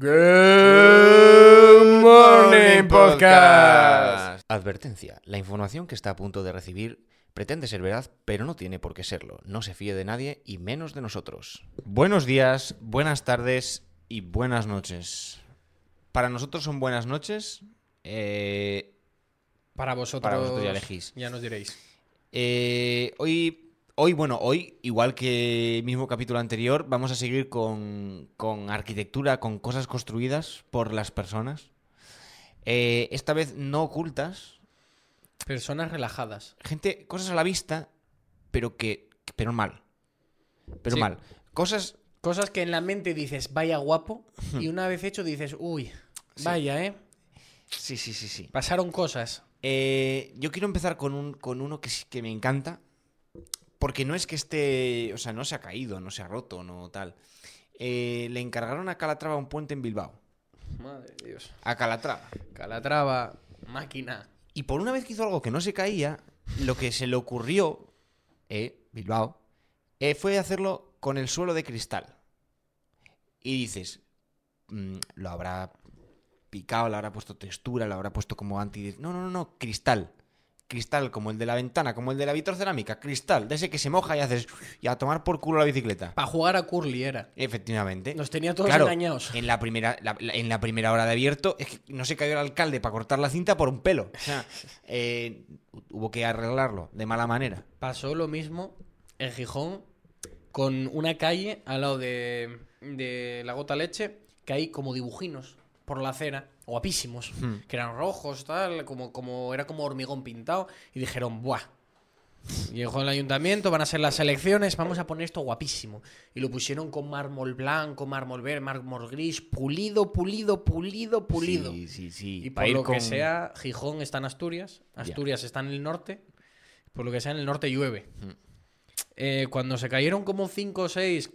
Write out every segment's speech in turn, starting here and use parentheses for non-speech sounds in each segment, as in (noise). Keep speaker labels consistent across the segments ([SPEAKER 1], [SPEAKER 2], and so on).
[SPEAKER 1] Good Morning Podcast.
[SPEAKER 2] Advertencia. La información que está a punto de recibir pretende ser verdad, pero no tiene por qué serlo. No se fíe de nadie y menos de nosotros. Buenos días, buenas tardes y buenas noches. Para nosotros son buenas noches. eh,
[SPEAKER 1] Para vosotros,
[SPEAKER 2] Para vosotros ya elegís.
[SPEAKER 1] Ya nos diréis.
[SPEAKER 2] Eh, hoy, hoy, bueno, hoy, igual que el mismo capítulo anterior, vamos a seguir con, con arquitectura, con cosas construidas por las personas. Eh, esta vez no ocultas.
[SPEAKER 1] Personas relajadas.
[SPEAKER 2] Gente, cosas a la vista, pero que. pero mal. Pero
[SPEAKER 1] Sí.
[SPEAKER 2] mal. Cosas.
[SPEAKER 1] Cosas que en la mente dices, vaya guapo, y una vez hecho dices, uy,
[SPEAKER 2] Sí.
[SPEAKER 1] vaya, ¿eh?
[SPEAKER 2] Sí, sí, sí, sí.
[SPEAKER 1] Pasaron cosas.
[SPEAKER 2] Eh, yo quiero empezar con, un, con uno que, sí- que me encanta. Porque no es que esté. O sea, no se ha caído, no se ha roto, no tal. Eh, le encargaron a Calatrava un puente en Bilbao.
[SPEAKER 1] Madre de Dios.
[SPEAKER 2] A Calatrava.
[SPEAKER 1] Calatrava, máquina.
[SPEAKER 2] Y por una vez que hizo algo que no se caía, lo que se le ocurrió, eh, Bilbao, eh, fue hacerlo con el suelo de cristal. Y dices, mm, lo habrá picado, le habrá puesto textura, lo habrá puesto como anti... No, no, no, no, cristal. Cristal, como el de la ventana, como el de la vitrocerámica, cristal, de ese que se moja y haces... Y a tomar por culo la bicicleta.
[SPEAKER 1] Para jugar a Curly era.
[SPEAKER 2] Efectivamente.
[SPEAKER 1] Nos tenía todos
[SPEAKER 2] Claro,
[SPEAKER 1] engañados.
[SPEAKER 2] En la primera, la- la- en la primera hora de abierto, es que no se cayó el alcalde para cortar la cinta por un pelo. O sea, (laughs) eh, hubo que arreglarlo de mala manera.
[SPEAKER 1] Pasó lo mismo en Gijón con una calle al lado de, de la gota leche que hay como dibujinos por la acera, guapísimos,
[SPEAKER 2] Hmm.
[SPEAKER 1] que eran rojos, tal, como, como era como hormigón pintado, y dijeron, ¡buah! Llegó el ayuntamiento, van a ser las elecciones, vamos a poner esto guapísimo. Y lo pusieron con mármol blanco, mármol verde, mármol gris, pulido, pulido, pulido, pulido.
[SPEAKER 2] Sí, sí, sí.
[SPEAKER 1] Y por lo que sea, Gijón está en Asturias, Asturias está en el norte, por lo que sea en el norte llueve.
[SPEAKER 2] Mm.
[SPEAKER 1] Eh, cuando se cayeron como 5 o 6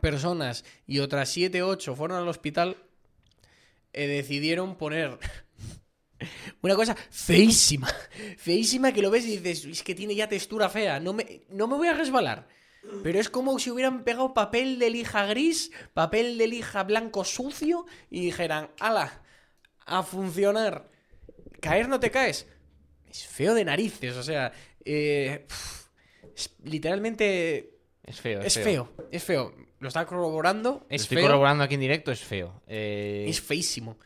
[SPEAKER 1] personas y otras 7 o 8 fueron al hospital, eh, decidieron poner (laughs) una cosa feísima, feísima que lo ves y dices, es que tiene ya textura fea, no me, no me voy a resbalar. Pero es como si hubieran pegado papel de lija gris, papel de lija blanco sucio y dijeran, ala, a funcionar. Caer no te caes. Es feo de narices, o sea, eh, es literalmente
[SPEAKER 2] Es feo,
[SPEAKER 1] es feo, es feo. Lo está corroborando,
[SPEAKER 2] Lo
[SPEAKER 1] es
[SPEAKER 2] estoy
[SPEAKER 1] feo,
[SPEAKER 2] corroborando aquí en directo, es feo. Eh,
[SPEAKER 1] es feísimo.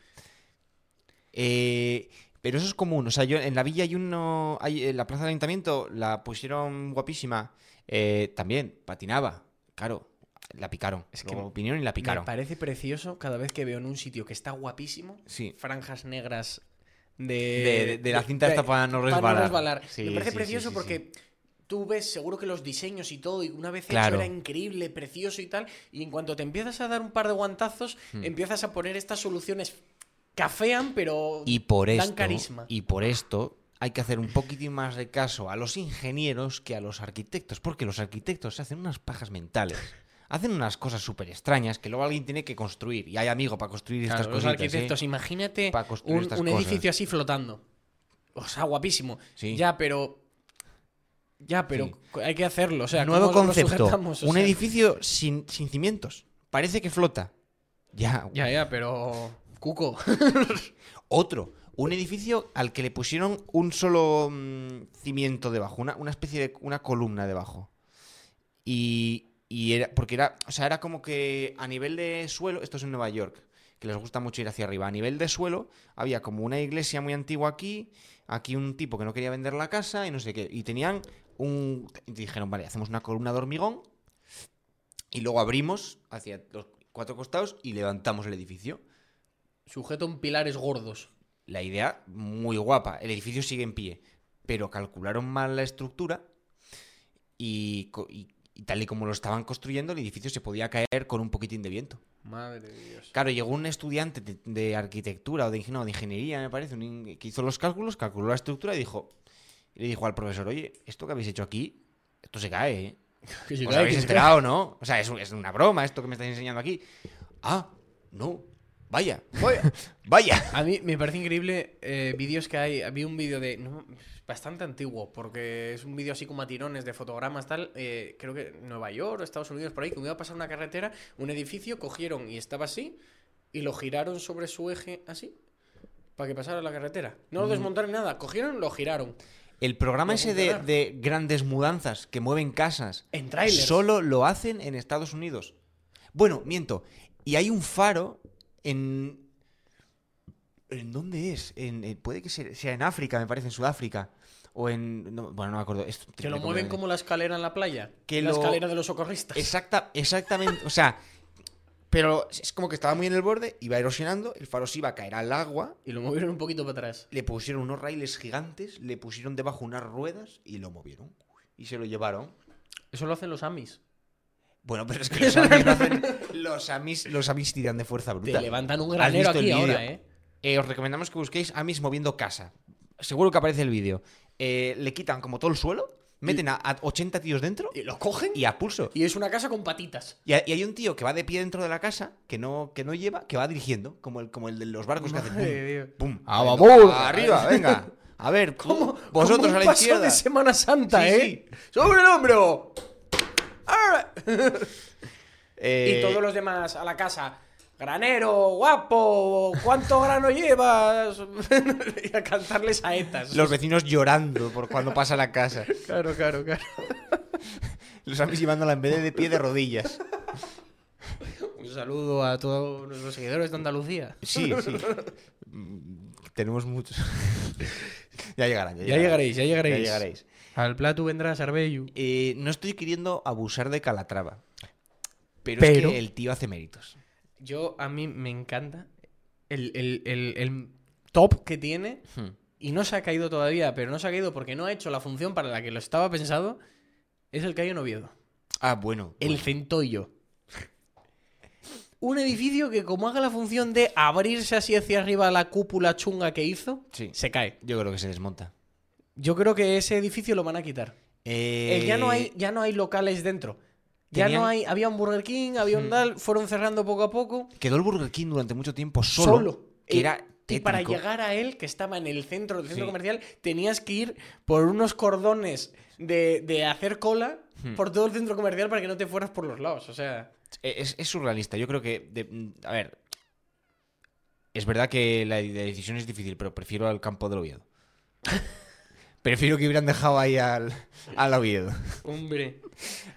[SPEAKER 2] eh, pero eso es común. O sea, yo en la villa hay uno. Hay, en la plaza del ayuntamiento la pusieron guapísima. Eh, también, patinaba. Claro, la picaron.
[SPEAKER 1] Es que
[SPEAKER 2] vinieron y la picaron.
[SPEAKER 1] Me parece precioso cada vez que veo en un sitio que está guapísimo,
[SPEAKER 2] Sí.
[SPEAKER 1] franjas negras de,
[SPEAKER 2] De- de la cinta esta para no resbalar. Sí,
[SPEAKER 1] me parece
[SPEAKER 2] sí,
[SPEAKER 1] precioso
[SPEAKER 2] sí,
[SPEAKER 1] porque tú ves seguro que los diseños y todo, y una vez
[SPEAKER 2] Claro.
[SPEAKER 1] hecho era increíble, precioso y tal, y en cuanto te empiezas a dar un par de guantazos,
[SPEAKER 2] Hmm.
[SPEAKER 1] empiezas a poner estas soluciones cafean, pero
[SPEAKER 2] Y por
[SPEAKER 1] dan
[SPEAKER 2] esto,
[SPEAKER 1] carisma.
[SPEAKER 2] y por esto hay que hacer un poquitín más de caso a los ingenieros que a los arquitectos, porque los arquitectos se hacen unas pajas mentales. (laughs) Hacen unas cosas súper extrañas que luego alguien tiene que construir. Y hay amigo para construir
[SPEAKER 1] Claro,
[SPEAKER 2] estas
[SPEAKER 1] los
[SPEAKER 2] cositas. ¿eh?
[SPEAKER 1] arquitectos, imagínate un,
[SPEAKER 2] cosas.
[SPEAKER 1] edificio así flotando. O sea, guapísimo.
[SPEAKER 2] Sí.
[SPEAKER 1] Ya, pero. Ya, pero hay que hacerlo. O sea,
[SPEAKER 2] Nuevo
[SPEAKER 1] ¿cómo lo
[SPEAKER 2] concepto. un edificio sin, sin cimientos. Parece que flota. Ya.
[SPEAKER 1] Ya, ya, pero. Cuco. (laughs)
[SPEAKER 2] Otro. Un edificio al que le pusieron un solo mm, cimiento debajo. Una, una especie de. una columna debajo. Y. Y era. Porque era. O sea, era como que a nivel de suelo. Esto es en Nueva York. Que les gusta mucho ir hacia arriba. A nivel de suelo, había como una iglesia muy antigua aquí. Aquí un tipo que no quería vender la casa y no sé qué. Y tenían un. y dijeron, vale, hacemos una columna de hormigón. Y luego abrimos hacia los cuatro costados y levantamos el edificio.
[SPEAKER 1] Sujeto en pilares gordos.
[SPEAKER 2] La idea, muy guapa. El edificio sigue en pie. Pero calcularon mal la estructura y, co- y- y tal y como lo estaban construyendo, el edificio se podía caer con un poquitín de viento.
[SPEAKER 1] Madre de Dios.
[SPEAKER 2] Claro, llegó un estudiante de, de arquitectura o de, no, de ingeniería, me parece, un que hizo los cálculos, calculó la estructura y dijo, y le dijo al profesor, oye, esto que habéis hecho aquí, esto se cae, ¿eh? ¿Os habéis enterado, no? O sea, es, es una broma esto que me estáis enseñando aquí. Ah, no. Vaya, vaya, vaya.
[SPEAKER 1] A mí me parece increíble eh, vídeos que hay. Había un vídeo de. no, bastante antiguo, porque es un vídeo así como a tirones de fotogramas, tal. eh, creo que Nueva York Estados Unidos, por ahí, que me iba a pasar una carretera, un edificio, cogieron y estaba así. y lo giraron sobre su eje así para que pasara la carretera. No lo
[SPEAKER 2] Mm.
[SPEAKER 1] desmontaron nada, cogieron, lo giraron.
[SPEAKER 2] El programa ese de, de grandes mudanzas que mueven casas
[SPEAKER 1] En trailers.
[SPEAKER 2] solo lo hacen en Estados Unidos. Bueno, miento. Y hay un faro en. ¿En dónde es? En, en- puede que sea, en África, me parece, en Sudáfrica. O en. no, bueno, no me acuerdo. Es
[SPEAKER 1] Que lo mueven como la escalera en la playa.
[SPEAKER 2] Que
[SPEAKER 1] la
[SPEAKER 2] lo-
[SPEAKER 1] escalera de los socorristas.
[SPEAKER 2] Exacta, exactamente. O sea. Pero es como que estaba muy en el borde, iba erosionando, el faro se iba a caer al agua,
[SPEAKER 1] Y lo movieron un poquito para atrás.
[SPEAKER 2] le pusieron unos raíles gigantes, le pusieron debajo unas ruedas y lo movieron. Y se lo llevaron.
[SPEAKER 1] Eso lo hacen los Amis.
[SPEAKER 2] Bueno, pero es que (laughs) los amis no hacen. Los amis, los amis tiran de fuerza
[SPEAKER 1] Te
[SPEAKER 2] bruta.
[SPEAKER 1] levantan un
[SPEAKER 2] ¿Has
[SPEAKER 1] granero aquí ahora? ¿eh?
[SPEAKER 2] Eh, os recomendamos que busquéis amis moviendo casa. Seguro que aparece el vídeo. Eh, le quitan como todo el suelo, meten a, a 80 tíos dentro
[SPEAKER 1] Y lo cogen
[SPEAKER 2] y a pulso.
[SPEAKER 1] y es una casa con patitas.
[SPEAKER 2] Y, ha- y hay un tío que va de pie dentro de la casa, que no, que no lleva, que va dirigiendo, como el, como el de los barcos que
[SPEAKER 1] Madre
[SPEAKER 2] hace
[SPEAKER 1] de Dios.
[SPEAKER 2] pum, pum.
[SPEAKER 1] ¡A
[SPEAKER 2] Venga,
[SPEAKER 1] babor!
[SPEAKER 2] Arriba, venga. A ver, (laughs)
[SPEAKER 1] ¿Cómo?
[SPEAKER 2] vosotros
[SPEAKER 1] como un
[SPEAKER 2] a la
[SPEAKER 1] paso
[SPEAKER 2] izquierda.
[SPEAKER 1] de Semana Santa,
[SPEAKER 2] Sí,
[SPEAKER 1] ¿eh? ¡Sobre el hombro! ¡Ahora!
[SPEAKER 2] Eh,
[SPEAKER 1] Y todos los demás a la casa. Granero, guapo, ¿cuánto grano llevas? (laughs) y a cantarles saetas.
[SPEAKER 2] Los vecinos llorando por cuando pasa la casa.
[SPEAKER 1] Claro, claro, claro.
[SPEAKER 2] Los amis llevándola en vez de de pie de rodillas.
[SPEAKER 1] Un saludo a todos nuestros seguidores de Andalucía.
[SPEAKER 2] Sí, sí. Mm, Tenemos muchos. (laughs) ya llegarán. Ya,
[SPEAKER 1] Ya llegaréis, ya llegaréis.
[SPEAKER 2] Ya llegaréis.
[SPEAKER 1] Al plato vendrá Sarbellu.
[SPEAKER 2] Eh, no estoy queriendo abusar de Calatrava. Pero,
[SPEAKER 1] Pero-
[SPEAKER 2] es que el tío hace méritos.
[SPEAKER 1] Yo, a mí me encanta el, el- el- el top que tiene.
[SPEAKER 2] Hmm.
[SPEAKER 1] Y no se ha caído todavía, pero no se ha caído porque no ha hecho la función para la que lo estaba pensado. Es el que hay en Oviedo.
[SPEAKER 2] Ah, bueno.
[SPEAKER 1] El
[SPEAKER 2] bueno.
[SPEAKER 1] Centollo. Un edificio que como haga la función de abrirse así hacia arriba la cúpula chunga que hizo,
[SPEAKER 2] Sí.
[SPEAKER 1] se cae.
[SPEAKER 2] Yo creo que se desmonta.
[SPEAKER 1] Yo creo que ese edificio lo van a quitar. Eh, ya, no hay, ya no hay locales dentro. Ya no hay. Había un Burger King, había un. Dal, fueron cerrando poco a poco.
[SPEAKER 2] Quedó el Burger King durante mucho tiempo solo.
[SPEAKER 1] Solo.
[SPEAKER 2] Que
[SPEAKER 1] Eh,
[SPEAKER 2] era
[SPEAKER 1] y para llegar a él, que estaba en el centro del centro
[SPEAKER 2] Sí.
[SPEAKER 1] comercial, tenías que ir por unos cordones de, de hacer cola
[SPEAKER 2] Hmm.
[SPEAKER 1] por todo el centro comercial para que no te fueras por los lados. O sea.
[SPEAKER 2] Eh, Es, es surrealista. Yo creo que. de- a ver. Es verdad que la, la decisión es difícil, pero prefiero al campo del Oviedo. (laughs) prefiero que hubieran dejado ahí al, al Oviedo.
[SPEAKER 1] Hombre.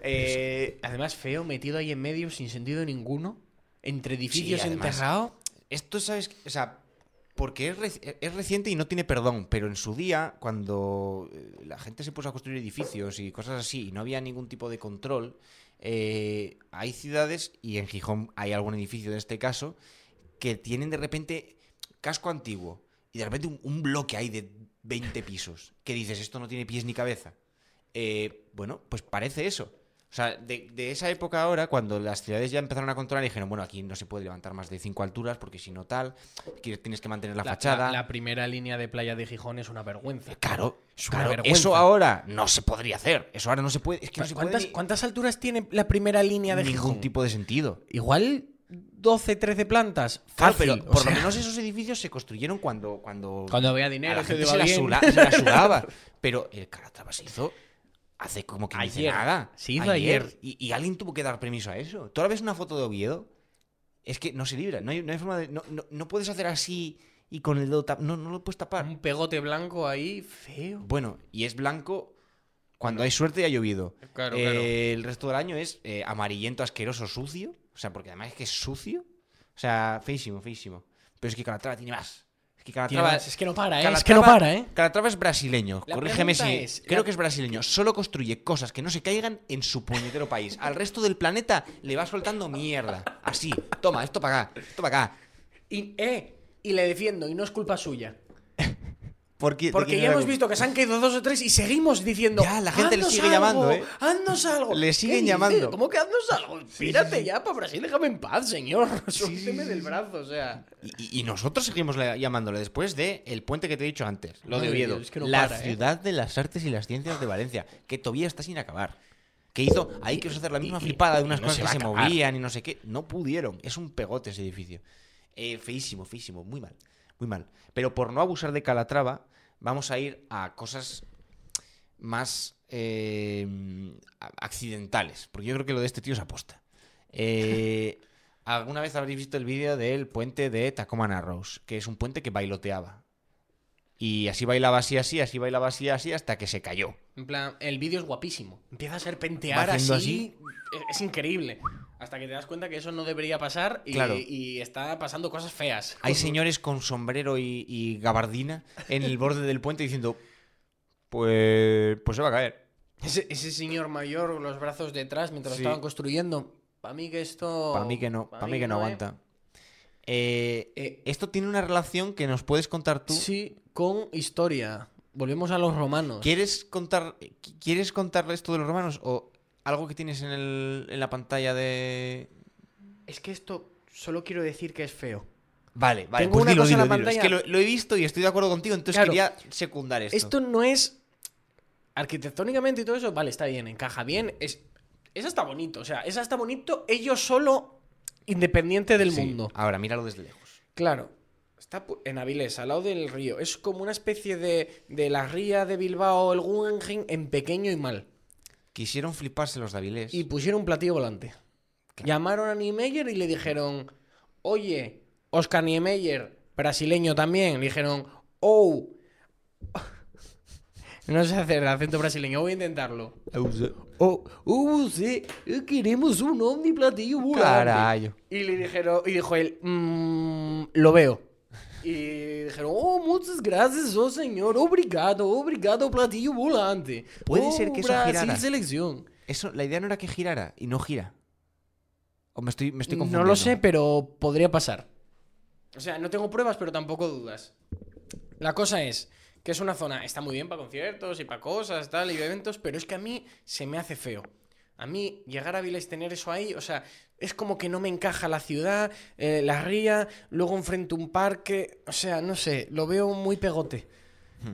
[SPEAKER 2] Eh,
[SPEAKER 1] Además, feo, metido ahí en medio, sin sentido ninguno. Entre edificios
[SPEAKER 2] Sí, además-
[SPEAKER 1] enterrado.
[SPEAKER 2] esto, ¿sabes? O sea, porque es, reci- es reciente y no tiene perdón, pero en su día, cuando eh, la gente se puso a construir edificios y cosas así y no había ningún tipo de control, eh, hay ciudades, y en Gijón hay algún edificio en este caso, que tienen de repente casco antiguo y de repente un, un bloque ahí de 20 pisos, que dices, esto no tiene pies ni cabeza. Eh, bueno, pues parece eso. O sea, de, de esa época ahora, cuando las ciudades ya empezaron a controlar, dijeron, bueno, aquí no se puede levantar más de cinco alturas porque si no tal, tienes que mantener la,
[SPEAKER 1] La,
[SPEAKER 2] fachada.
[SPEAKER 1] la- la primera línea de playa de Gijón es una vergüenza.
[SPEAKER 2] Claro,
[SPEAKER 1] Es una
[SPEAKER 2] claro,
[SPEAKER 1] vergüenza.
[SPEAKER 2] eso ahora no se podría hacer. Eso ahora no se puede. Es que no se puede
[SPEAKER 1] ¿Cuántas,
[SPEAKER 2] ni-
[SPEAKER 1] cuántas alturas tiene la primera línea de
[SPEAKER 2] ningún
[SPEAKER 1] Gijón?
[SPEAKER 2] tipo de sentido.
[SPEAKER 1] Igual 12, 13 plantas.
[SPEAKER 2] Claro,
[SPEAKER 1] Fácil,
[SPEAKER 2] pero
[SPEAKER 1] o
[SPEAKER 2] por
[SPEAKER 1] sea,
[SPEAKER 2] lo menos esos edificios se construyeron cuando. Cuando,
[SPEAKER 1] Cuando había
[SPEAKER 2] a
[SPEAKER 1] dinero,
[SPEAKER 2] la
[SPEAKER 1] se
[SPEAKER 2] gente
[SPEAKER 1] iba
[SPEAKER 2] se la,
[SPEAKER 1] bien.
[SPEAKER 2] sula- se la (laughs) sudaba. Pero el Calatrava se hizo hace como que dice
[SPEAKER 1] Ayer.
[SPEAKER 2] nada.
[SPEAKER 1] Se hizo ayer.
[SPEAKER 2] Y, y alguien tuvo que dar permiso a eso. Tú ahora ves una foto de Oviedo, es que no se libra. No hay, no hay forma de. No, no- no puedes hacer así y con el dedo tap- No, no lo puedes tapar.
[SPEAKER 1] Un pegote blanco ahí, feo.
[SPEAKER 2] Bueno, y es blanco cuando hay suerte y ha llovido.
[SPEAKER 1] Claro,
[SPEAKER 2] Eh,
[SPEAKER 1] claro.
[SPEAKER 2] El resto del año es eh, amarillento, asqueroso, sucio. O sea, porque además es que es sucio. O sea, feísimo, feísimo. Pero es que Calatrava tiene más. Es que
[SPEAKER 1] Tiene
[SPEAKER 2] Calatrava,
[SPEAKER 1] más, es que no para, ¿eh?
[SPEAKER 2] Calatrava-
[SPEAKER 1] Es que no para, ¿eh?
[SPEAKER 2] Calatrava es brasileño.
[SPEAKER 1] La
[SPEAKER 2] Corrígeme si.
[SPEAKER 1] es,
[SPEAKER 2] creo
[SPEAKER 1] la-
[SPEAKER 2] que es brasileño. Solo construye cosas que no se caigan en su puñetero país. Al resto del planeta le va soltando mierda. Así. Toma, esto para acá. Esto para acá.
[SPEAKER 1] Y, eh, y le defiendo, y no es culpa suya.
[SPEAKER 2] Porque, ¿de
[SPEAKER 1] Porque ya hemos visto que se han caído dos o tres y seguimos diciendo.
[SPEAKER 2] Ya, la gente le
[SPEAKER 1] "Haznos
[SPEAKER 2] sigue
[SPEAKER 1] algo,
[SPEAKER 2] llamando, ¿eh?
[SPEAKER 1] Haznos algo.
[SPEAKER 2] Le
[SPEAKER 1] ¿Qué
[SPEAKER 2] siguen llamando.
[SPEAKER 1] ¿Cómo que haznos algo? Pírate ya para Brasil, déjame en paz, señor. (laughs) Suélteme del brazo, o sea.
[SPEAKER 2] Y, y nosotros seguimos la- llamándole después de el puente que te he dicho antes, lo
[SPEAKER 1] Madre
[SPEAKER 2] de Oviedo.
[SPEAKER 1] Dios, es que no
[SPEAKER 2] la
[SPEAKER 1] para, ¿eh?
[SPEAKER 2] ciudad de las artes y las ciencias de Valencia, que todavía está sin acabar. Que hizo, ahí quiso hacer la misma flipada de unas
[SPEAKER 1] no
[SPEAKER 2] cosas
[SPEAKER 1] se
[SPEAKER 2] que se movían y no sé qué. No pudieron. Es un pegote ese edificio. Eh, feísimo, feísimo. Muy mal. Muy mal. Pero por no abusar de Calatrava, vamos a ir a cosas más eh, accidentales. Porque yo creo que lo de este tío es aposta. Eh, (laughs) Alguna vez habréis visto el vídeo del puente de Tacoma Narrows, que es un puente que bailoteaba. Y así bailaba así, así, así bailaba así, así, hasta que se cayó.
[SPEAKER 1] En plan, el vídeo es guapísimo. Empieza a serpentear así.
[SPEAKER 2] haciendo
[SPEAKER 1] Es, es increíble. Hasta que te das cuenta que eso no debería pasar y,
[SPEAKER 2] Claro.
[SPEAKER 1] y está pasando cosas feas.
[SPEAKER 2] Hay (laughs) señores con sombrero y, y gabardina en el borde del puente diciendo, pues, pues se va a caer.
[SPEAKER 1] Ese, ese señor mayor los brazos detrás mientras
[SPEAKER 2] Sí.
[SPEAKER 1] lo estaban construyendo. Para mí que esto.
[SPEAKER 2] Para mí que no,
[SPEAKER 1] pa'
[SPEAKER 2] para mí que no
[SPEAKER 1] ¿eh?
[SPEAKER 2] aguanta. Eh,
[SPEAKER 1] Eh,
[SPEAKER 2] esto tiene una relación que nos puedes contar tú.
[SPEAKER 1] Sí, con historia. Volvemos a los romanos.
[SPEAKER 2] ¿Quieres contar, ¿Quieres contar esto de los romanos o algo que tienes en, el- en la pantalla de...?
[SPEAKER 1] Es que esto solo quiero decir que es feo.
[SPEAKER 2] Vale, vale,
[SPEAKER 1] Tengo
[SPEAKER 2] pues
[SPEAKER 1] una
[SPEAKER 2] dilo,
[SPEAKER 1] cosa en la
[SPEAKER 2] dilo. Es
[SPEAKER 1] pantalla.
[SPEAKER 2] que lo, lo he visto y estoy de acuerdo contigo, entonces
[SPEAKER 1] Claro.
[SPEAKER 2] quería secundar esto.
[SPEAKER 1] Esto no es. Arquitectónicamente y todo eso, vale, está bien, encaja bien. Es, esa está bonito, o sea, esa está bonito, ellos solo independiente del
[SPEAKER 2] Sí,
[SPEAKER 1] mundo.
[SPEAKER 2] Ahora, míralo desde lejos.
[SPEAKER 1] Claro. Está en Avilés, al lado del río. Es como una especie de, de la ría de Bilbao, el Guggenheim, en pequeño y mal.
[SPEAKER 2] Quisieron fliparse los Davilés.
[SPEAKER 1] Y pusieron un platillo volante. Llamaron a Niemeyer y le dijeron, oye, Oscar Niemeyer, brasileño también. Le dijeron, oh. (laughs) No sé hacer el acento brasileño, voy a intentarlo. Oh, oh, sí, queremos un ovni platillo volante.
[SPEAKER 2] Carayo.
[SPEAKER 1] Y le dijeron, y dijo él, "Mm, lo veo. Y dijeron, oh, muchas gracias, oh señor, obrigado, obrigado, platillo volante.
[SPEAKER 2] Puede
[SPEAKER 1] Oh,
[SPEAKER 2] ser que eso
[SPEAKER 1] Brasil
[SPEAKER 2] girara.
[SPEAKER 1] selección.
[SPEAKER 2] Eso, la idea no era que girara y no gira. O me estoy, me estoy
[SPEAKER 1] No
[SPEAKER 2] confundiendo.
[SPEAKER 1] lo sé, pero podría pasar. O sea, no tengo pruebas, pero tampoco dudas. La cosa es que es una zona, está muy bien para conciertos y para cosas, tal, y eventos, pero es que a mí se me hace feo. A mí llegar a Viles tener eso ahí, o sea, es como que no me encaja la ciudad, eh, la ría, luego enfrente un parque, o sea, no sé, lo veo muy pegote.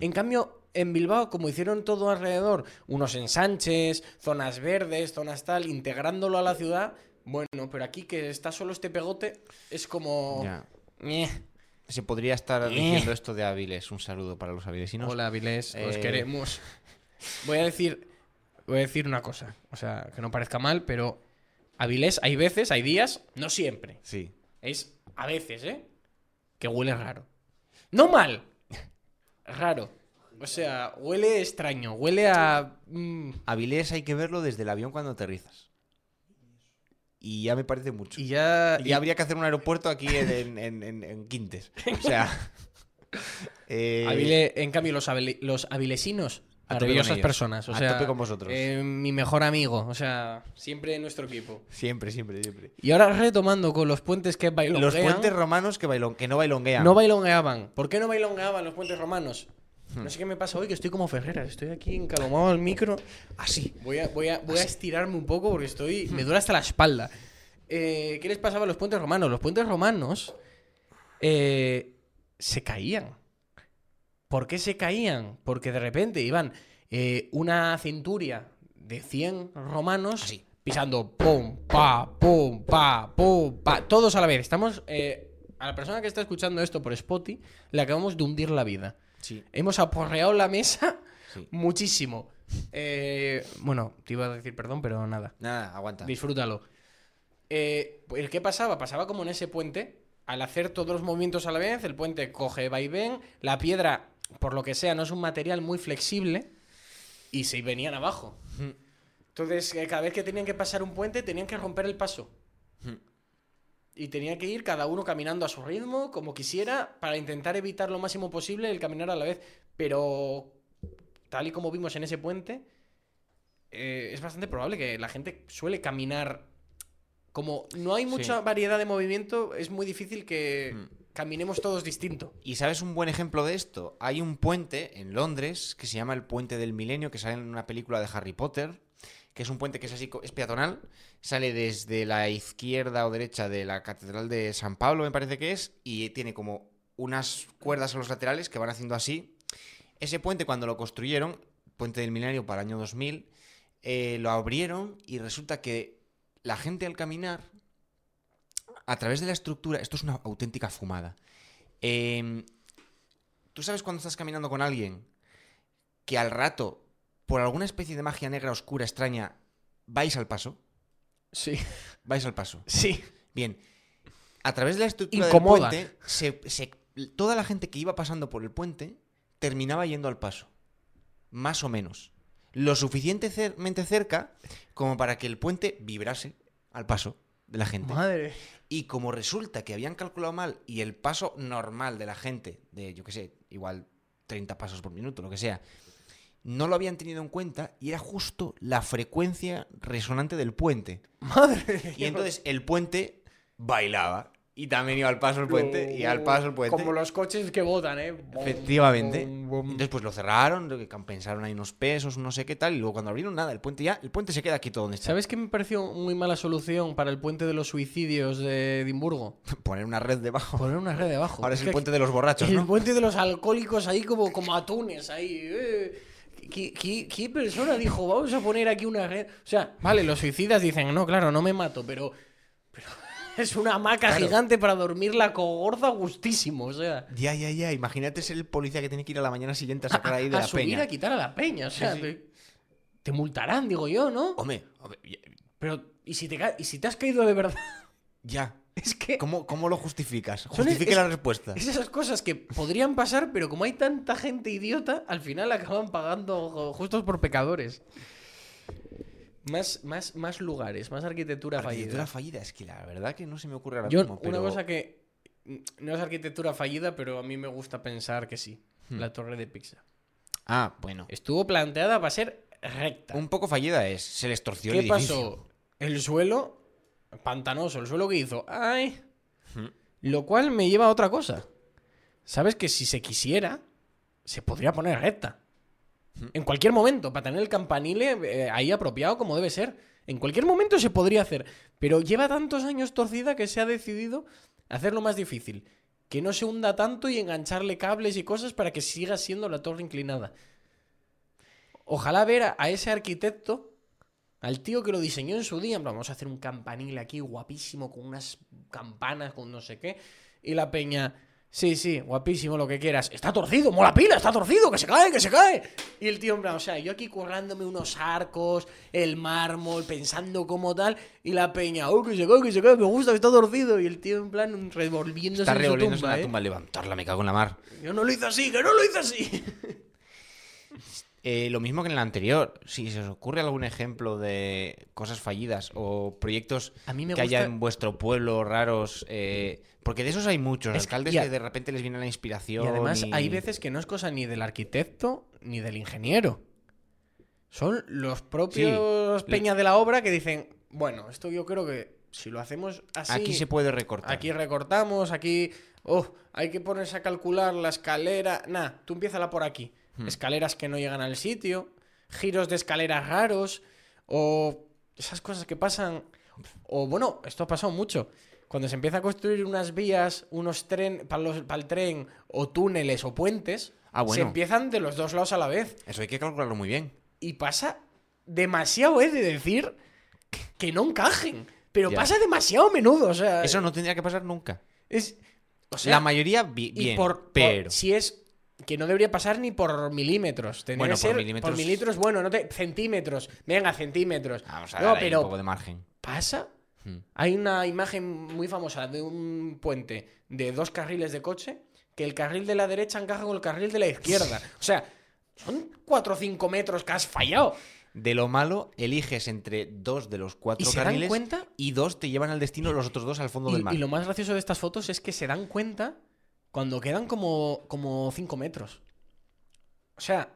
[SPEAKER 1] En cambio, en Bilbao, como hicieron todo alrededor, unos ensanches, zonas verdes, zonas tal, integrándolo a la ciudad, bueno, pero aquí que está solo este pegote, es como...
[SPEAKER 2] Ya. Se podría estar
[SPEAKER 1] Eh.
[SPEAKER 2] diciendo esto de Aviles. Un saludo para los avilesinos.
[SPEAKER 1] Hola, Avilés, os
[SPEAKER 2] Eh,
[SPEAKER 1] queremos. Voy a decir, voy a decir una cosa, o sea, que no parezca mal, pero Avilés hay veces, hay días, no siempre.
[SPEAKER 2] Sí.
[SPEAKER 1] Es a veces, ¿eh? Que huele raro. No mal, raro. O sea, huele extraño, huele a... mm,
[SPEAKER 2] Avilés hay que verlo desde el avión cuando aterrizas. Y ya me parece mucho.
[SPEAKER 1] y ya...
[SPEAKER 2] Y habría que hacer un aeropuerto aquí en, en- en- en- en Quintes. O sea. (laughs) eh,
[SPEAKER 1] Avile- en cambio, los, avile- los avilesinos, maravillosas personas. O
[SPEAKER 2] A
[SPEAKER 1] sea,
[SPEAKER 2] tope con vosotros.
[SPEAKER 1] eh, mi mejor amigo, o sea, siempre en nuestro equipo.
[SPEAKER 2] Siempre, siempre, siempre.
[SPEAKER 1] Y ahora retomando con los puentes que bailonguean.
[SPEAKER 2] Los puentes romanos que, bailon, que no bailonguean.
[SPEAKER 1] no bailongueaban. ¿Por qué no bailongueaban los puentes romanos?
[SPEAKER 2] Hmm.
[SPEAKER 1] No sé qué me pasa hoy, que estoy como Ferrera. Estoy aquí encalomado al micro. Así. Voy a, voy a, voy a estirarme un poco porque estoy. Me duele hasta la espalda. Eh, ¿Qué les pasaba a los puentes romanos? Los puentes romanos eh, se caían. ¿Por qué se caían? Porque de repente iban eh, una centuria de 100 romanos
[SPEAKER 2] Así.
[SPEAKER 1] pisando pum, pa, pum, pa, pum, pa, todos a la vez. Estamos. eh, a la persona que está escuchando esto por Spotify, le acabamos de hundir la vida.
[SPEAKER 2] Sí,
[SPEAKER 1] Hemos aporreado la mesa
[SPEAKER 2] sí.
[SPEAKER 1] muchísimo. Eh, bueno, te iba a decir perdón, pero nada.
[SPEAKER 2] Nada, aguanta.
[SPEAKER 1] Disfrútalo. Eh, ¿Qué pasaba? Pasaba como en ese puente. Al hacer todos los movimientos a la vez, el puente coge vaivén. La piedra, por lo que sea, no es un material muy flexible. Y se venían abajo. Entonces, eh, cada vez que tenían que pasar un puente, tenían que romper el paso. Y tenían que ir cada uno caminando a su ritmo, como quisiera, para intentar evitar lo máximo posible el caminar a la vez. Pero, tal y como vimos en ese puente, eh, es bastante probable que la gente suele caminar. Como no hay mucha
[SPEAKER 2] Sí.
[SPEAKER 1] variedad de movimiento, es muy difícil que
[SPEAKER 2] Mm.
[SPEAKER 1] Caminemos todos distinto.
[SPEAKER 2] ¿Y sabes un buen ejemplo de esto? Hay un puente en Londres que se llama el Puente del Milenio, que sale en una película de Harry Potter, que es un puente que es así, es peatonal, sale desde la izquierda o derecha de la Catedral de San Pablo, me parece que es, y tiene como unas cuerdas a los laterales que van haciendo así. Ese puente cuando lo construyeron, Puente del Milenio para el año 2000, eh, lo abrieron y resulta que la gente al caminar, a través de la estructura, esto es una auténtica fumada. Em, ¿Tú sabes cuando estás caminando con alguien que al rato, por alguna especie de magia negra oscura extraña, vais al paso?
[SPEAKER 1] Sí,
[SPEAKER 2] Vais al paso.
[SPEAKER 1] sí.
[SPEAKER 2] Bien, a través de la estructura
[SPEAKER 1] Incomoda.
[SPEAKER 2] del puente, se- se- toda la gente que iba pasando por el puente terminaba yendo al paso. Más o menos. Lo suficientemente cerca como para que el puente vibrase al paso de la gente.
[SPEAKER 1] Madre.
[SPEAKER 2] Y como resulta que habían calculado mal y el paso normal de la gente, de yo qué sé, igual 30 pasos por minuto, lo que sea, no lo habían tenido en cuenta y era justo la frecuencia resonante del puente.
[SPEAKER 1] Madre.
[SPEAKER 2] Y entonces el puente bailaba. Y también iba al paso el puente y al paso el puente.
[SPEAKER 1] Como los coches que votan, ¿eh?
[SPEAKER 2] Efectivamente. Entonces pues lo cerraron, compensaron ahí unos pesos, no sé qué tal, y luego cuando abrieron nada, el puente ya, el puente se queda aquí todo donde está.
[SPEAKER 1] ¿Sabes qué me pareció muy mala solución para el puente de los suicidios de Edimburgo? (laughs)
[SPEAKER 2] Poner una red debajo.
[SPEAKER 1] Poner una red debajo.
[SPEAKER 2] Ahora es el puente de los borrachos,
[SPEAKER 1] El
[SPEAKER 2] ¿no?
[SPEAKER 1] puente de los alcohólicos ahí como, como atunes, ahí. eh. ¿Qué, qué, qué persona dijo, vamos a poner aquí una red? O sea, vale, los suicidas dicen, no, claro, no me mato, pero es una hamaca
[SPEAKER 2] Claro.
[SPEAKER 1] gigante para dormir la cogorza gustísimo, o sea...
[SPEAKER 2] Ya, ya, ya. Imagínate ser el policía que tiene que ir a la mañana siguiente a sacar ahí de
[SPEAKER 1] a
[SPEAKER 2] la
[SPEAKER 1] subir
[SPEAKER 2] peña.
[SPEAKER 1] a quitar a la peña, o sea,
[SPEAKER 2] sí.
[SPEAKER 1] Te, te multarán, digo yo, ¿no?
[SPEAKER 2] Hombre, hombre, ya-
[SPEAKER 1] Pero, ¿y si, te, ¿y si te has caído de verdad?
[SPEAKER 2] ya. (laughs)
[SPEAKER 1] Es que...
[SPEAKER 2] ¿Cómo, cómo lo justificas? Justifique
[SPEAKER 1] es-
[SPEAKER 2] la respuesta.
[SPEAKER 1] Es esas cosas que podrían pasar, pero como hay tanta gente idiota, al final acaban pagando justos por pecadores. Más, más, más lugares, más arquitectura,
[SPEAKER 2] Arquitectura
[SPEAKER 1] fallida.
[SPEAKER 2] fallida. Es que la verdad que no se me ocurre ahora
[SPEAKER 1] Yo,
[SPEAKER 2] mismo,
[SPEAKER 1] una
[SPEAKER 2] pero-
[SPEAKER 1] cosa que mm, no es arquitectura fallida, pero a mí me gusta pensar que sí.
[SPEAKER 2] Hmm.
[SPEAKER 1] La torre de Pisa.
[SPEAKER 2] Ah, bueno.
[SPEAKER 1] Estuvo planteada para ser recta.
[SPEAKER 2] Un poco fallida es. Se les torció
[SPEAKER 1] ¿Qué
[SPEAKER 2] el edificio.
[SPEAKER 1] pasó? El suelo, pantanoso, el suelo que hizo. ¡Ay!
[SPEAKER 2] Hmm.
[SPEAKER 1] Lo cual me lleva a otra cosa. ¿Sabes que si se quisiera, se podría poner recta? En cualquier momento, para tener el campanile eh, ahí apropiado como debe ser. En cualquier momento se podría hacer. Pero lleva tantos años torcida que se ha decidido hacerlo más difícil. Que no se hunda tanto y engancharle cables y cosas para que siga siendo la torre inclinada. Ojalá ver a, ese arquitecto, al tío que lo diseñó en su día, vamos a hacer un campanil aquí guapísimo con unas campanas, con no sé qué. Y la peña, sí, sí, guapísimo, lo que quieras. Está torcido, mola pila, está torcido, que se cae, que se cae. Y el tío, en plan, o sea, yo aquí currándome unos arcos, el mármol, pensando como tal. Y la peña, oh, que se cae, que se cae, me gusta, que está torcido. Y el tío, en plan, revolviéndose
[SPEAKER 2] Está
[SPEAKER 1] en su
[SPEAKER 2] revolviéndose
[SPEAKER 1] tumba,
[SPEAKER 2] la
[SPEAKER 1] ¿eh?
[SPEAKER 2] tumba. Levantarla, me cago en la mar.
[SPEAKER 1] Yo no lo hice así, que no lo hice así. (laughs)
[SPEAKER 2] Eh, lo mismo que en la anterior. Si se os ocurre algún ejemplo de cosas fallidas o proyectos
[SPEAKER 1] A mí me
[SPEAKER 2] que haya en vuestro pueblo raros. eh, porque de esos hay muchos.
[SPEAKER 1] Es que-
[SPEAKER 2] alcaldes
[SPEAKER 1] a-
[SPEAKER 2] que de repente les viene la inspiración.
[SPEAKER 1] Y además
[SPEAKER 2] y-
[SPEAKER 1] hay veces que no es cosa ni del arquitecto ni del ingeniero. Son los propios
[SPEAKER 2] Sí.
[SPEAKER 1] peñas de la obra que dicen, bueno, esto yo creo que si lo hacemos así,
[SPEAKER 2] Aquí se puede recortar.
[SPEAKER 1] aquí recortamos, aquí, oh, hay que ponerse a calcular la escalera. Nah, tú empiézala por aquí.
[SPEAKER 2] Hmm.
[SPEAKER 1] Escaleras que no llegan al sitio, giros de escaleras raros, o esas cosas que pasan. O bueno, esto ha pasado mucho. Cuando se empieza a construir unas vías, unos tren para, los, para el tren, o túneles o puentes,
[SPEAKER 2] Ah,
[SPEAKER 1] se empiezan de los dos lados a la vez.
[SPEAKER 2] Eso hay que calcularlo muy bien.
[SPEAKER 1] Y pasa demasiado, he de decir, que no encajen. Pero
[SPEAKER 2] Ya.
[SPEAKER 1] pasa demasiado a menudo. O sea,
[SPEAKER 2] Eso no tendría que pasar nunca.
[SPEAKER 1] es. O sea,
[SPEAKER 2] la mayoría
[SPEAKER 1] y
[SPEAKER 2] bien,
[SPEAKER 1] por-
[SPEAKER 2] pero
[SPEAKER 1] si es que no debería pasar ni por milímetros. Tendría
[SPEAKER 2] Bueno,
[SPEAKER 1] que
[SPEAKER 2] por
[SPEAKER 1] ser
[SPEAKER 2] milímetros-
[SPEAKER 1] por milímetros, bueno, no te, centímetros. Venga, centímetros.
[SPEAKER 2] vamos a
[SPEAKER 1] no,
[SPEAKER 2] dar
[SPEAKER 1] pero
[SPEAKER 2] un poco de margen.
[SPEAKER 1] pasa.
[SPEAKER 2] Hmm.
[SPEAKER 1] Hay una imagen muy famosa de un puente de dos carriles de coche que el carril de la derecha encaja con el carril de la izquierda. (laughs) O sea, son 4 o 5 metros que has fallado.
[SPEAKER 2] De lo malo, eliges entre dos de los cuatro
[SPEAKER 1] ¿Y se dan
[SPEAKER 2] carriles
[SPEAKER 1] cuenta?
[SPEAKER 2] y dos te llevan al destino, los otros dos al fondo del mar.
[SPEAKER 1] Y lo más gracioso de estas fotos es que se dan cuenta cuando quedan como, como 5 metros. O sea,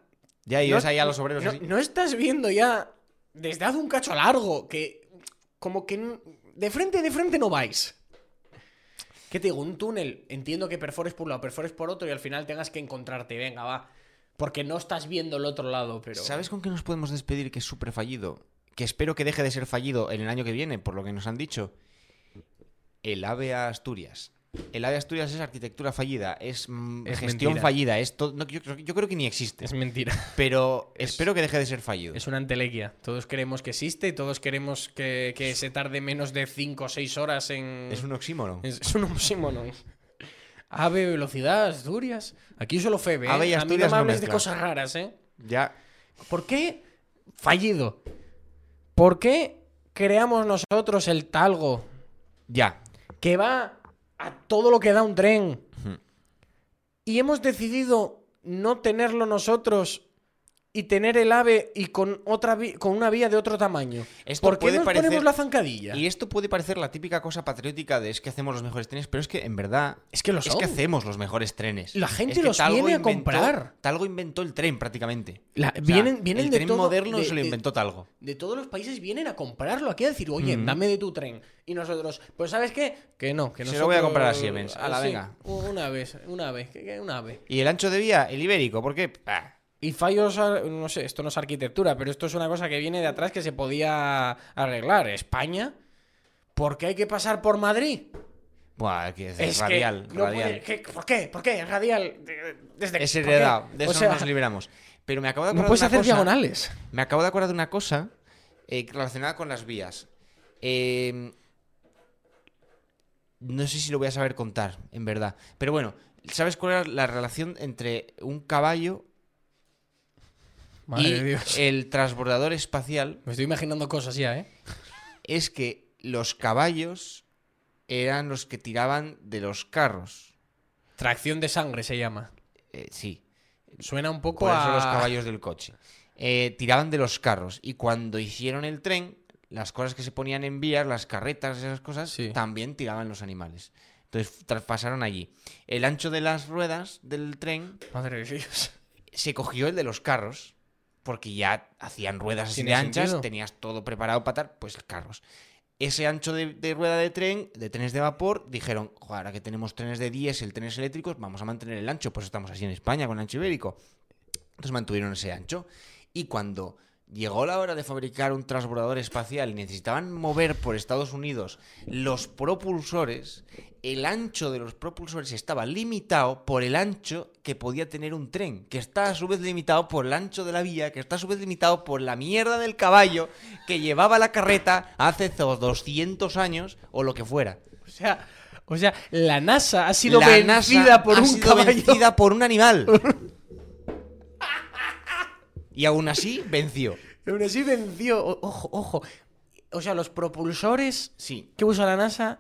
[SPEAKER 2] Ya, y
[SPEAKER 1] no-
[SPEAKER 2] ves ahí a los obreros
[SPEAKER 1] no,
[SPEAKER 2] así.
[SPEAKER 1] no estás viendo ya desde hace un cacho largo que como que de frente de frente no vais. ¿Qué te digo? Un túnel, entiendo que perfores por un lado, perfores por otro y al final tengas que encontrarte, venga, va. Porque no estás viendo el otro lado, pero...
[SPEAKER 2] ¿Sabes con qué nos podemos despedir que es súper fallido? Que espero que deje de ser fallido en el año que viene, por lo que nos han dicho. El AVE a Asturias. El AVE a Asturias es arquitectura fallida, es, mm,
[SPEAKER 1] Es
[SPEAKER 2] gestión
[SPEAKER 1] mentira.
[SPEAKER 2] fallida, es todo, no, yo, creo- yo creo que ni existe.
[SPEAKER 1] Es mentira.
[SPEAKER 2] Pero (laughs)
[SPEAKER 1] Es-
[SPEAKER 2] espero que deje de ser fallido.
[SPEAKER 1] Es una entelequia. Todos queremos que existe y todos queremos que, que se tarde menos de 5 o 6 horas en...
[SPEAKER 2] Es un oxímoron.
[SPEAKER 1] Es, es un oxímoron. Ave, velocidad, Asturias. Aquí solo Febe, ¿eh?
[SPEAKER 2] Ave y
[SPEAKER 1] A mí
[SPEAKER 2] Asturias
[SPEAKER 1] no me
[SPEAKER 2] no
[SPEAKER 1] de cosas raras, ¿eh?
[SPEAKER 2] Ya.
[SPEAKER 1] ¿Por qué fallido? ¿Por qué creamos nosotros el talgo
[SPEAKER 2] Ya.
[SPEAKER 1] que va a todo lo que da un tren. Y hemos decidido no tenerlo nosotros y tener el AVE y con otra con una vía de otro tamaño.
[SPEAKER 2] Esto
[SPEAKER 1] ¿Por qué
[SPEAKER 2] puede
[SPEAKER 1] nos
[SPEAKER 2] parecer-
[SPEAKER 1] ponemos la zancadilla?
[SPEAKER 2] Y esto puede parecer la típica cosa patriótica de es que hacemos los mejores trenes, pero es que en verdad
[SPEAKER 1] Es que lo
[SPEAKER 2] es que hacemos los mejores trenes.
[SPEAKER 1] La gente
[SPEAKER 2] Es que
[SPEAKER 1] los
[SPEAKER 2] Talgo
[SPEAKER 1] viene a comprar.
[SPEAKER 2] Talgo inventó el tren prácticamente.
[SPEAKER 1] La-
[SPEAKER 2] O sea,
[SPEAKER 1] vienen- vienen
[SPEAKER 2] el
[SPEAKER 1] de
[SPEAKER 2] tren
[SPEAKER 1] todo-
[SPEAKER 2] moderno
[SPEAKER 1] de-
[SPEAKER 2] se lo inventó Talgo.
[SPEAKER 1] De todos los países vienen a comprarlo aquí a decir, oye, dame de tu tren. Y nosotros, pues ¿sabes qué? Que no, que
[SPEAKER 2] Se lo voy a comprar a Siemens. Ala,
[SPEAKER 1] Sí,
[SPEAKER 2] venga.
[SPEAKER 1] Una vez, una vez, una vez.
[SPEAKER 2] Y el ancho de vía, el ibérico, ¿por qué? Ah,
[SPEAKER 1] Y fallos, ar- no sé, esto no es arquitectura, pero esto es una cosa que viene de atrás que se podía arreglar. España, ¿por qué hay que pasar por Madrid?
[SPEAKER 2] buah, que es,
[SPEAKER 1] Es que
[SPEAKER 2] radial,
[SPEAKER 1] no
[SPEAKER 2] radial.
[SPEAKER 1] puede- ¿qué- ¿Por qué? ¿Por qué? Radial. de- Desde,
[SPEAKER 2] Es heredado, de
[SPEAKER 1] O
[SPEAKER 2] eso nos liberamos. Pero me acabo de
[SPEAKER 1] No
[SPEAKER 2] acordar
[SPEAKER 1] puedes
[SPEAKER 2] de una
[SPEAKER 1] hacer
[SPEAKER 2] cosa.
[SPEAKER 1] diagonales.
[SPEAKER 2] Me acabo de acordar de una cosa eh, relacionada con las vías. Eh, no sé si lo voy a saber contar, en verdad. Pero bueno, ¿sabes cuál era la relación entre un caballo
[SPEAKER 1] Madre
[SPEAKER 2] y
[SPEAKER 1] de Dios.
[SPEAKER 2] el transbordador espacial?
[SPEAKER 1] Me estoy imaginando cosas ya, ¿eh?
[SPEAKER 2] Es que los caballos eran los que tiraban de los carros.
[SPEAKER 1] Tracción de sangre se llama.
[SPEAKER 2] Eh, sí,
[SPEAKER 1] Suena un poco
[SPEAKER 2] por eso
[SPEAKER 1] a...
[SPEAKER 2] los caballos del coche. Eh, tiraban de los carros. Y cuando hicieron el tren, las cosas que se ponían en vías, las carretas, esas cosas,
[SPEAKER 1] Sí.
[SPEAKER 2] también tiraban los animales. Entonces traspasaron allí. El ancho de las ruedas del tren
[SPEAKER 1] Madre de Dios.
[SPEAKER 2] se cogió el de los carros. Porque ya hacían ruedas así de anchas,
[SPEAKER 1] sentido.
[SPEAKER 2] tenías todo preparado para tal, pues carros. Ese ancho de, de rueda de tren, de trenes de vapor, dijeron, "Jo, ahora que tenemos trenes de diésel, trenes eléctricos, vamos a mantener el ancho. Pues estamos así en España con el ancho ibérico. Entonces mantuvieron ese ancho. Y cuando llegó la hora de fabricar un transbordador espacial y necesitaban mover por Estados Unidos los propulsores, el ancho de los propulsores estaba limitado por el ancho que podía tener un tren, que está a su vez limitado por el ancho de la vía, que está a su vez limitado por la mierda del caballo que llevaba la carreta hace zo- 200 años o lo que fuera.
[SPEAKER 1] O sea, o sea, la NASA ha sido
[SPEAKER 2] La
[SPEAKER 1] vencida
[SPEAKER 2] NASA
[SPEAKER 1] por
[SPEAKER 2] ha
[SPEAKER 1] un
[SPEAKER 2] sido
[SPEAKER 1] caballo.
[SPEAKER 2] vencida por un animal. (laughs) y aún así venció. (laughs)
[SPEAKER 1] Aún así venció. O- Ojo, ojo. O sea, los propulsores
[SPEAKER 2] Sí.
[SPEAKER 1] que usa la NASA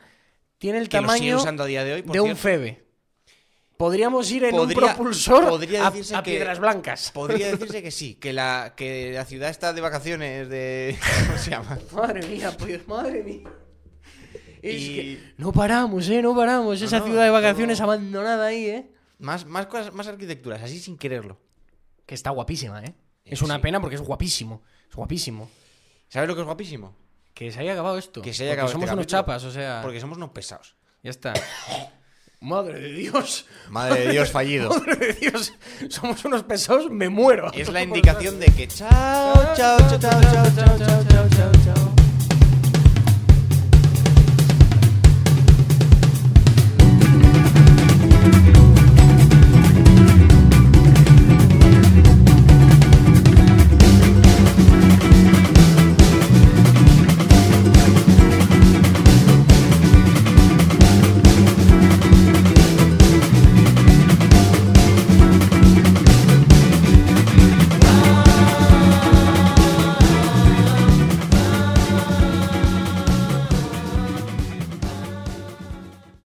[SPEAKER 1] tienen el
[SPEAKER 2] Que lo sigue
[SPEAKER 1] tamaño
[SPEAKER 2] usando a día de hoy, por
[SPEAKER 1] de un
[SPEAKER 2] cierto.
[SPEAKER 1] Febe. Podríamos ir en
[SPEAKER 2] Podría-
[SPEAKER 1] un propulsor
[SPEAKER 2] podría
[SPEAKER 1] a,
[SPEAKER 2] decirse
[SPEAKER 1] a
[SPEAKER 2] que-
[SPEAKER 1] Piedras Blancas.
[SPEAKER 2] Podría (laughs) decirse que sí, que la, que la ciudad está de vacaciones de... (laughs) ¿Cómo se llama?
[SPEAKER 1] Madre mía, pues, madre mía. Es
[SPEAKER 2] Y-
[SPEAKER 1] que no paramos, eh, no paramos. Esa
[SPEAKER 2] no,
[SPEAKER 1] ciudad de vacaciones
[SPEAKER 2] todo-
[SPEAKER 1] abandonada ahí, eh.
[SPEAKER 2] Más, más cosas, más arquitecturas, así sin quererlo.
[SPEAKER 1] Que está guapísima, eh. Es
[SPEAKER 2] Sí.
[SPEAKER 1] una pena porque es guapísimo. Es guapísimo.
[SPEAKER 2] ¿Sabes lo que es guapísimo?
[SPEAKER 1] Que se haya acabado esto.
[SPEAKER 2] Que se haya
[SPEAKER 1] Porque
[SPEAKER 2] acabado
[SPEAKER 1] somos
[SPEAKER 2] este
[SPEAKER 1] unos
[SPEAKER 2] capítulo.
[SPEAKER 1] chapas, o sea.
[SPEAKER 2] Porque somos unos pesados.
[SPEAKER 1] Ya está. (coughs) Madre de Dios.
[SPEAKER 2] Madre de Dios fallido. (laughs)
[SPEAKER 1] Madre de Dios. Somos unos pesados, me muero.
[SPEAKER 2] Es la (laughs) indicación de que chao, chao, chao, chao, chao, chao, chao, chao, chao.